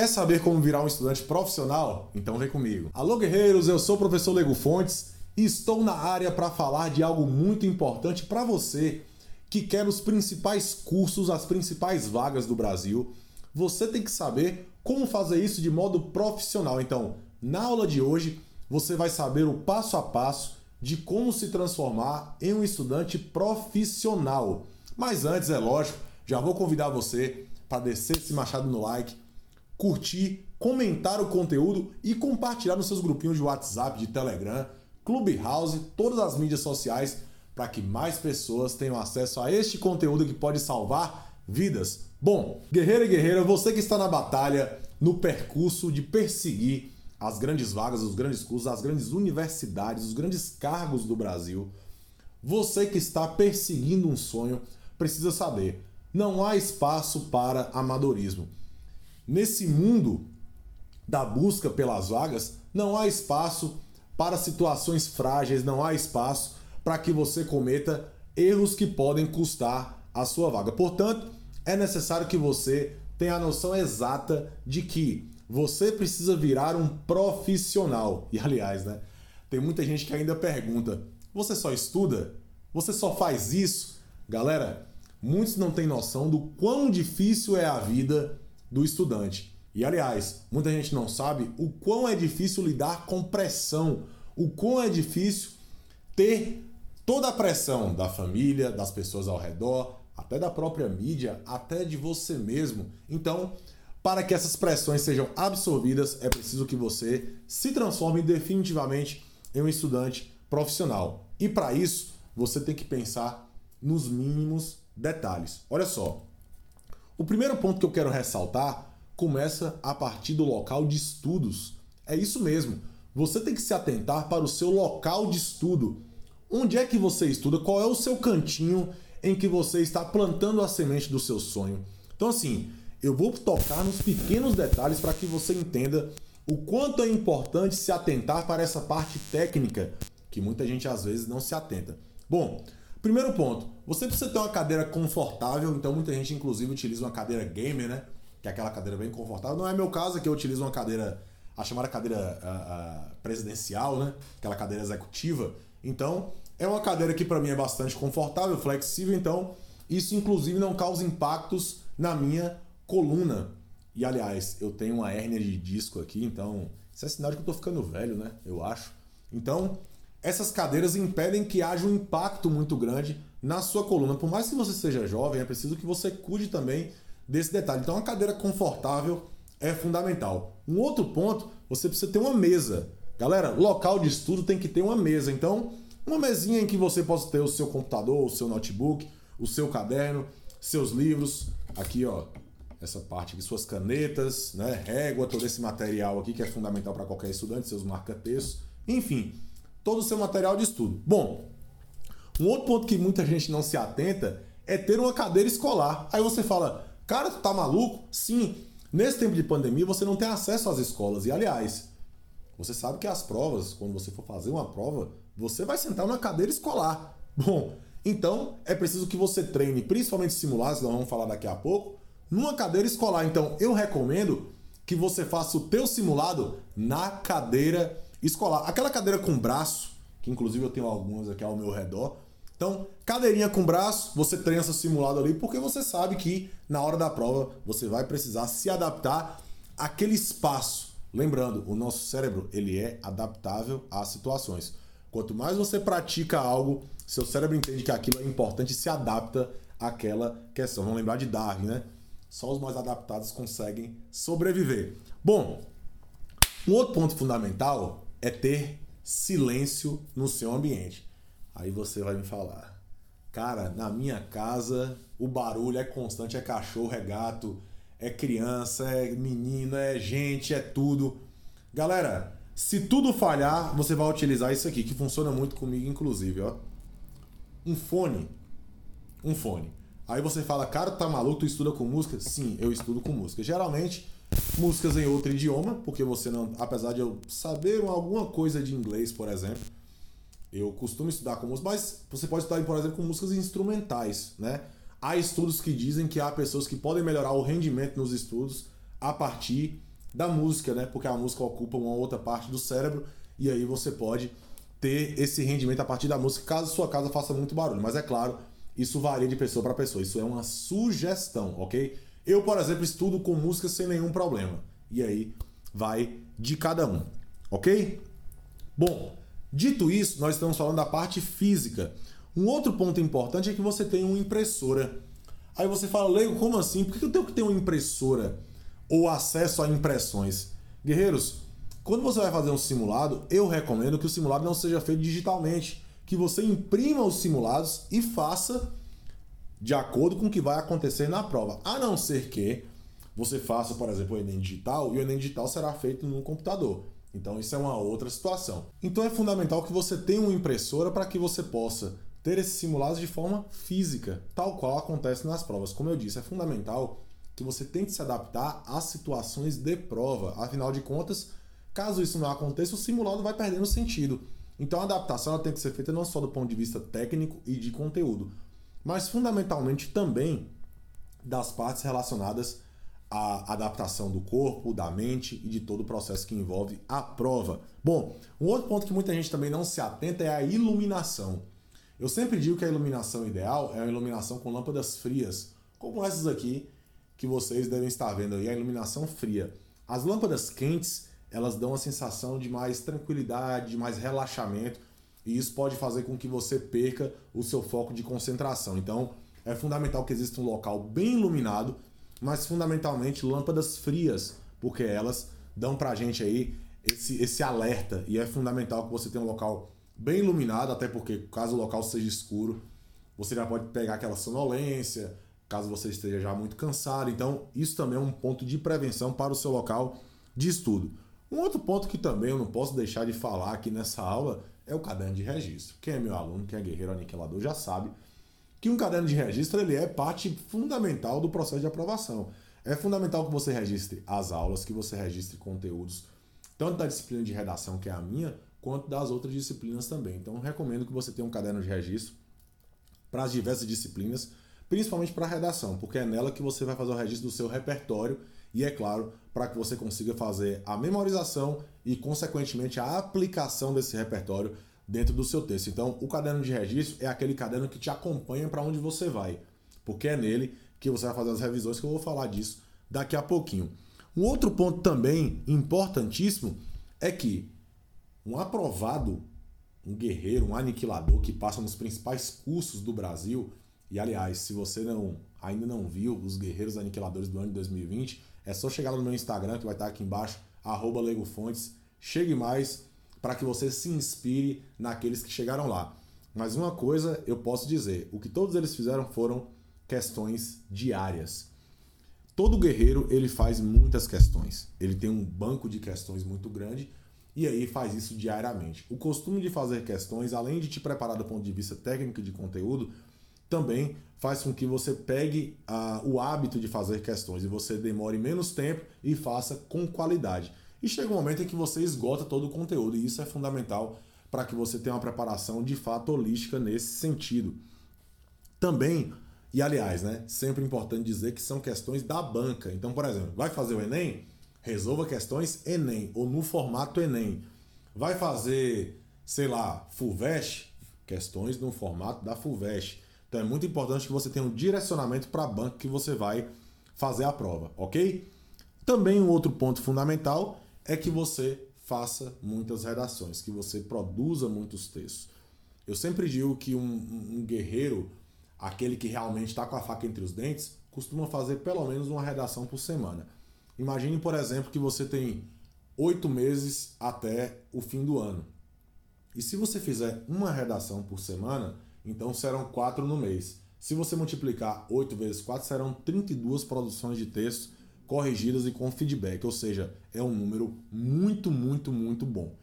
Quer saber como virar um estudante profissional? Então vem comigo. Alô, guerreiros, eu sou o professor Lego Fontes e estou na área para falar de algo muito importante para você que quer os principais cursos, as principais vagas do Brasil. Você tem que saber como fazer isso de modo profissional. Então, na aula de hoje, você vai saber o passo a passo de como se transformar em um estudante profissional. Mas antes, é lógico, já vou convidar você para descer esse machado no like curtir, comentar o conteúdo e compartilhar nos seus grupinhos de WhatsApp, de Telegram, Clubhouse, todas as mídias sociais, para que mais pessoas tenham acesso a este conteúdo que pode salvar vidas. Bom, guerreiro e guerreira, você que está na batalha, no percurso de perseguir as grandes vagas, os grandes cursos, as grandes universidades, os grandes cargos do Brasil, você que está perseguindo um sonho, precisa saber: não há espaço para amadorismo. Nesse mundo da busca pelas vagas, não há espaço para situações frágeis, não há espaço para que você cometa erros que podem custar a sua vaga. Portanto, é necessário que você tenha a noção exata de que você precisa virar um profissional. E aliás, né? Tem muita gente que ainda pergunta: você só estuda? Você só faz isso? Galera, muitos não têm noção do quão difícil é a vida do estudante. E aliás, muita gente não sabe o quão é difícil lidar com pressão, o quão é difícil ter toda a pressão da família, das pessoas ao redor, até da própria mídia, até de você mesmo. Então, para que essas pressões sejam absorvidas, é preciso que você se transforme definitivamente em um estudante profissional. E para isso, você tem que pensar nos mínimos detalhes. Olha só, o primeiro ponto que eu quero ressaltar começa a partir do local de estudos. É isso mesmo. Você tem que se atentar para o seu local de estudo. Onde é que você estuda? Qual é o seu cantinho em que você está plantando a semente do seu sonho? Então, assim, eu vou tocar nos pequenos detalhes para que você entenda o quanto é importante se atentar para essa parte técnica que muita gente às vezes não se atenta. Bom, Primeiro ponto, você precisa ter uma cadeira confortável, então muita gente inclusive utiliza uma cadeira gamer, né? Que é aquela cadeira bem confortável. Não é meu caso, que eu utilizo uma cadeira, a chamada cadeira presidencial, né? Aquela cadeira executiva. Então, é uma cadeira que para mim é bastante confortável, flexível, então isso inclusive não causa impactos na minha coluna. E aliás, eu tenho uma hérnia de disco aqui, então isso é sinal de que eu tô ficando velho, né? Eu acho. Então, essas cadeiras impedem que haja um impacto muito grande na sua coluna. Por mais que você seja jovem, é preciso que você cuide também desse detalhe. Então, uma cadeira confortável é fundamental. Um outro ponto, você precisa ter uma mesa. Galera, local de estudo tem que ter uma mesa. Então, uma mesinha em que você possa ter o seu computador, o seu notebook, o seu caderno, seus livros. Aqui, ó, essa parte aqui, suas canetas, né, régua, todo esse material aqui que é fundamental para qualquer estudante, seus marca-textos. Enfim, todo o seu material de estudo. Bom, um outro ponto que muita gente não se atenta é ter uma cadeira escolar. Aí você fala, cara, tu tá maluco? Sim, nesse tempo de pandemia você não tem acesso às escolas. E aliás, você sabe que as provas, quando você for fazer uma prova, você vai sentar numa cadeira escolar. Bom, então é preciso que você treine, principalmente simulados, nós vamos falar daqui a pouco, numa cadeira escolar. Então eu recomendo que você faça o teu simulado na cadeira escolar. Aquela cadeira com braço, que inclusive eu tenho algumas aqui ao meu redor. Então, cadeirinha com braço, você seu simulado ali, porque você sabe que na hora da prova você vai precisar se adaptar àquele espaço. Lembrando, o nosso cérebro ele é adaptável às situações. Quanto mais você pratica algo, seu cérebro entende que aquilo é importante e se adapta àquela questão. Vamos lembrar de Darwin, né? Só os mais adaptados conseguem sobreviver. Bom, um outro ponto fundamental é ter silêncio no seu ambiente. Aí você vai me falar, cara, na minha casa o barulho é constante, é cachorro, é gato, é criança, é menino, é gente, é tudo. Galera, se tudo falhar, você vai utilizar isso aqui, que funciona muito comigo, inclusive, ó. Um fone. Um fone. Aí você fala, cara, tá maluco, tu estuda com música? Sim, eu estudo com música. Geralmente, músicas em outro idioma, porque você não, apesar de eu saber alguma coisa de inglês, por exemplo, eu costumo estudar com música, mas você pode estudar, por exemplo, com músicas instrumentais, né? Há estudos que dizem que há pessoas que podem melhorar o rendimento nos estudos a partir da música, né? Porque a música ocupa uma outra parte do cérebro e aí você pode ter esse rendimento a partir da música, caso sua casa faça muito barulho. Mas é claro, isso varia de pessoa para pessoa. Isso é uma sugestão, ok? Eu, por exemplo, estudo com música sem nenhum problema. E aí vai de cada um, ok? Bom, dito isso, nós estamos falando da parte física. Um outro ponto importante é que você tem uma impressora. Aí você fala, Leigo, como assim? Por que eu tenho que ter uma impressora ou acesso a impressões? Guerreiros, quando você vai fazer um simulado, eu recomendo que o simulado não seja feito digitalmente, que você imprima os simulados e faça de acordo com o que vai acontecer na prova. A não ser que você faça, por exemplo, o Enem digital e o Enem digital será feito no computador. Então isso é uma outra situação. Então é fundamental que você tenha uma impressora para que você possa ter esses simulados de forma física, tal qual acontece nas provas. Como eu disse, é fundamental que você tente se adaptar às situações de prova. Afinal de contas, Caso isso não aconteça, o simulado vai perdendo sentido. Então a adaptação tem que ser feita não só do ponto de vista técnico e de conteúdo, mas fundamentalmente também das partes relacionadas à adaptação do corpo, da mente e de todo o processo que envolve a prova. Bom, um outro ponto que muita gente também não se atenta é a iluminação. Eu sempre digo que a iluminação ideal é a iluminação com lâmpadas frias, como essas aqui que vocês devem estar vendo aí, a iluminação fria. As lâmpadas quentes elas dão a sensação de mais tranquilidade, de mais relaxamento, e isso pode fazer com que você perca o seu foco de concentração. Então, é fundamental que exista um local bem iluminado, mas fundamentalmente lâmpadas frias, porque elas dão pra gente aí esse, esse alerta, e é fundamental que você tenha um local bem iluminado, até porque caso o local seja escuro, você já pode pegar aquela sonolência, caso você esteja já muito cansado. Então, isso também é um ponto de prevenção para o seu local de estudo. Um outro ponto que também eu não posso deixar de falar aqui nessa aula é o caderno de registro. Quem é meu aluno, quem é guerreiro aniquilador, já sabe que um caderno de registro ele é parte fundamental do processo de aprovação. É fundamental que você registre as aulas, que você registre conteúdos, tanto da disciplina de redação, que é a minha, quanto das outras disciplinas também. Então, recomendo que você tenha um caderno de registro para as diversas disciplinas, principalmente para a redação, porque é nela que você vai fazer o registro do seu repertório e, é claro, para que você consiga fazer a memorização e, consequentemente, a aplicação desse repertório dentro do seu texto. Então, o caderno de registro é aquele caderno que te acompanha para onde você vai, porque é nele que você vai fazer as revisões, que eu vou falar disso daqui a pouquinho. Um outro ponto também importantíssimo é que um aprovado, um guerreiro, um aniquilador que passa nos principais cursos do Brasil, e aliás, se você não ainda não viu os Guerreiros Aniquiladores do ano de 2020, é só chegar lá no meu Instagram, que vai estar aqui embaixo, arroba LegoFontes. Chegue mais para que você se inspire naqueles que chegaram lá. Mas uma coisa eu posso dizer: o que todos eles fizeram foram questões diárias. Todo guerreiro ele faz muitas questões. Ele tem um banco de questões muito grande e aí faz isso diariamente. O costume de fazer questões, além de te preparar do ponto de vista técnico e de conteúdo, também faz com que você pegue ah, o hábito de fazer questões e você demore menos tempo e faça com qualidade. E chega um momento em que você esgota todo o conteúdo, e isso é fundamental para que você tenha uma preparação de fato holística nesse sentido. Também, e aliás, né, sempre importante dizer que são questões da banca. Então, por exemplo, vai fazer o Enem? Resolva questões Enem, ou no formato Enem. Vai fazer, sei lá, FUVEST? Questões no formato da FUVEST. Então é muito importante que você tenha um direcionamento para a banca que você vai fazer a prova, ok? Também um outro ponto fundamental é que você faça muitas redações, que você produza muitos textos. Eu sempre digo que um, um guerreiro, aquele que realmente está com a faca entre os dentes, costuma fazer pelo menos uma redação por semana. Imagine, por exemplo, que você tem oito meses até o fim do ano. E se você fizer uma redação por semana, então serão 4 no mês. Se você multiplicar 8 vezes 4, serão 32 produções de texto corrigidas e com feedback, ou seja, é um número muito, muito, muito bom.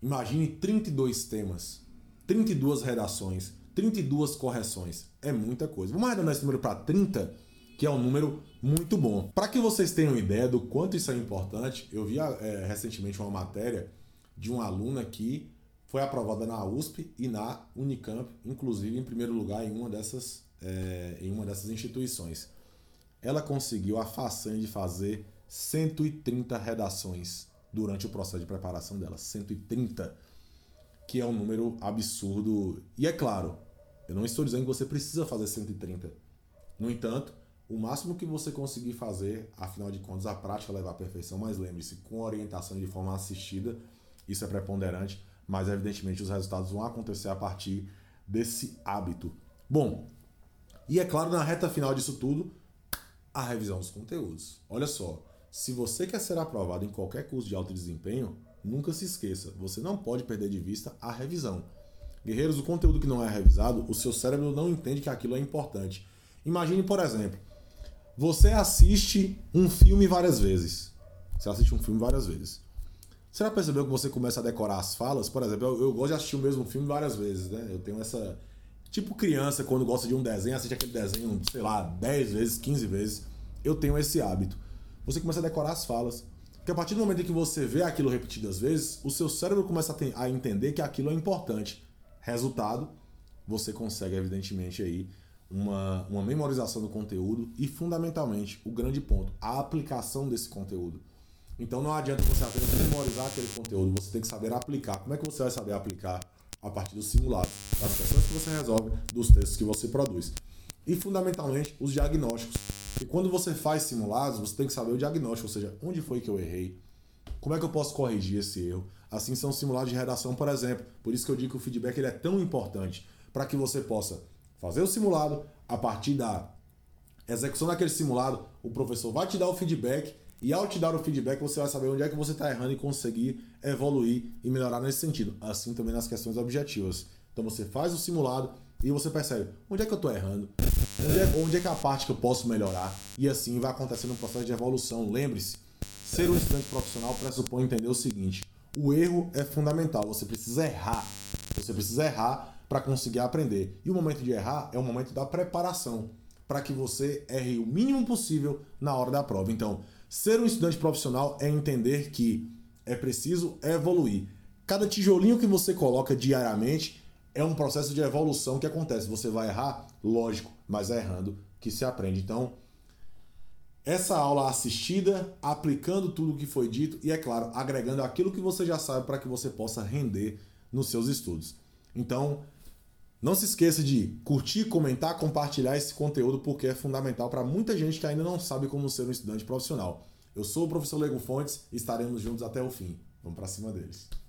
Imagine 32 temas, 32 redações, 32 correções. É muita coisa. Vamos arredondar esse número para 30, que é um número muito bom. Para que vocês tenham ideia do quanto isso é importante, eu vi é, recentemente uma matéria de um aluno aqui foi aprovada na USP e na Unicamp, inclusive em primeiro lugar em uma dessas, é, em uma dessas instituições. Ela conseguiu a façanha de fazer 130 redações durante o processo de preparação dela. 130, que é um número absurdo. E é claro, eu não estou dizendo que você precisa fazer 130. No entanto, o máximo que você conseguir fazer, afinal de contas, a prática leva à perfeição, mas lembre-se, com orientação de forma assistida, isso é preponderante, mas evidentemente os resultados vão acontecer a partir desse hábito. Bom, e é claro, na reta final disso tudo, a revisão dos conteúdos. Olha só, se você quer ser aprovado em qualquer curso de alto desempenho, nunca se esqueça, você não pode perder de vista a revisão. Guerreiros, o conteúdo que não é revisado, o seu cérebro não entende que aquilo é importante. Imagine, por exemplo, você assiste um filme várias vezes. Você assiste um filme várias vezes. Você já percebeu que você começa a decorar as falas? Por exemplo, eu, eu gosto de assistir o mesmo filme várias vezes, né? Eu tenho essa Tipo criança, quando gosta de um desenho, assiste aquele desenho, sei lá, 10 vezes, 15 vezes. Eu tenho esse hábito. Você começa a decorar as falas. Porque a partir do momento em que você vê aquilo repetidas vezes, o seu cérebro começa a, ter, a entender que aquilo é importante. Resultado, você consegue, evidentemente, aí uma, uma memorização do conteúdo e, fundamentalmente, o grande ponto, a aplicação desse conteúdo. Então não adianta você apenas memorizar aquele conteúdo, você tem que saber aplicar. Como é que você vai saber aplicar? a partir do simulado, das questões que você resolve, dos textos que você produz. E fundamentalmente os diagnósticos. E quando você faz simulados, você tem que saber o diagnóstico, ou seja, onde foi que eu errei, como é que eu posso corrigir esse erro. Assim são simulados de redação, por exemplo. Por isso que eu digo que o feedback ele é tão importante para que você possa fazer o simulado, a partir da execução daquele simulado, o professor vai te dar o feedback e ao te dar o feedback, você vai saber onde é que você está errando e conseguir evoluir e melhorar nesse sentido. Assim também nas questões objetivas. Então você faz o simulado e você percebe onde é que eu estou errando, onde é, onde é que é a parte que eu posso melhorar. E assim vai acontecendo um processo de evolução. Lembre-se, ser um estudante profissional pressupõe entender o seguinte: o erro é fundamental. Você precisa errar. Você precisa errar para conseguir aprender. E o momento de errar é o momento da preparação para que você erre o mínimo possível na hora da prova. Então, Ser um estudante profissional é entender que é preciso evoluir. Cada tijolinho que você coloca diariamente é um processo de evolução que acontece. Você vai errar, lógico, mas é errando que se aprende. Então, essa aula assistida, aplicando tudo o que foi dito e, é claro, agregando aquilo que você já sabe para que você possa render nos seus estudos. Então, não se esqueça de curtir, comentar, compartilhar esse conteúdo porque é fundamental para muita gente que ainda não sabe como ser um estudante profissional. Eu sou o professor Lego Fontes e estaremos juntos até o fim. Vamos para cima deles.